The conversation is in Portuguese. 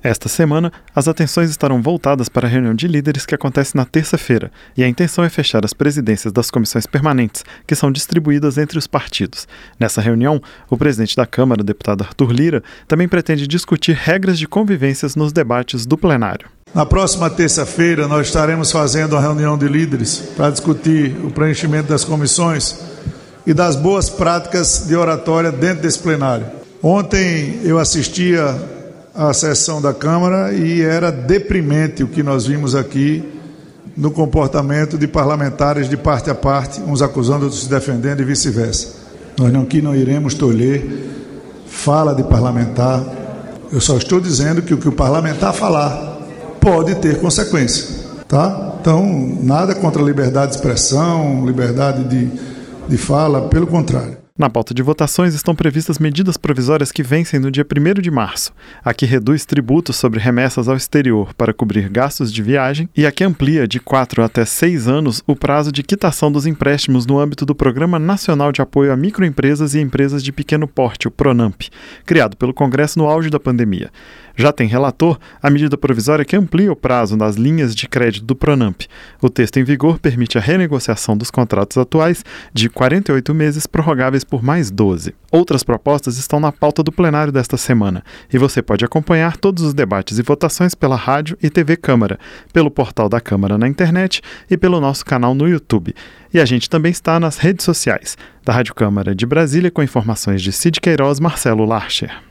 Esta semana, as atenções estarão voltadas para a reunião de líderes que acontece na terça-feira, e a intenção é fechar as presidências das comissões permanentes, que são distribuídas entre os partidos. Nessa reunião, o presidente da Câmara, deputado Arthur Lira, também pretende discutir regras de convivências nos debates do plenário. Na próxima terça-feira, nós estaremos fazendo uma reunião de líderes para discutir o preenchimento das comissões e das boas práticas de oratória dentro desse plenário. Ontem eu assistia a sessão da Câmara e era deprimente o que nós vimos aqui no comportamento de parlamentares de parte a parte, uns acusando, outros se defendendo e vice-versa. Nós não, aqui não iremos tolher fala de parlamentar. Eu só estou dizendo que o que o parlamentar falar pode ter consequência, tá? Então, nada contra a liberdade de expressão, liberdade de, de fala, pelo contrário. Na pauta de votações estão previstas medidas provisórias que vencem no dia 1 de março. A que reduz tributos sobre remessas ao exterior para cobrir gastos de viagem e a que amplia de 4 até 6 anos o prazo de quitação dos empréstimos no âmbito do Programa Nacional de Apoio a Microempresas e Empresas de Pequeno Porte, o PRONAMP, criado pelo Congresso no auge da pandemia. Já tem relator a medida provisória que amplia o prazo das linhas de crédito do PRONAMP. O texto em vigor permite a renegociação dos contratos atuais de 48 meses prorrogáveis por mais 12. Outras propostas estão na pauta do plenário desta semana e você pode acompanhar todos os debates e votações pela rádio e TV Câmara, pelo portal da Câmara na internet e pelo nosso canal no YouTube. E a gente também está nas redes sociais da Rádio Câmara de Brasília com informações de Cid Queiroz, Marcelo Larcher.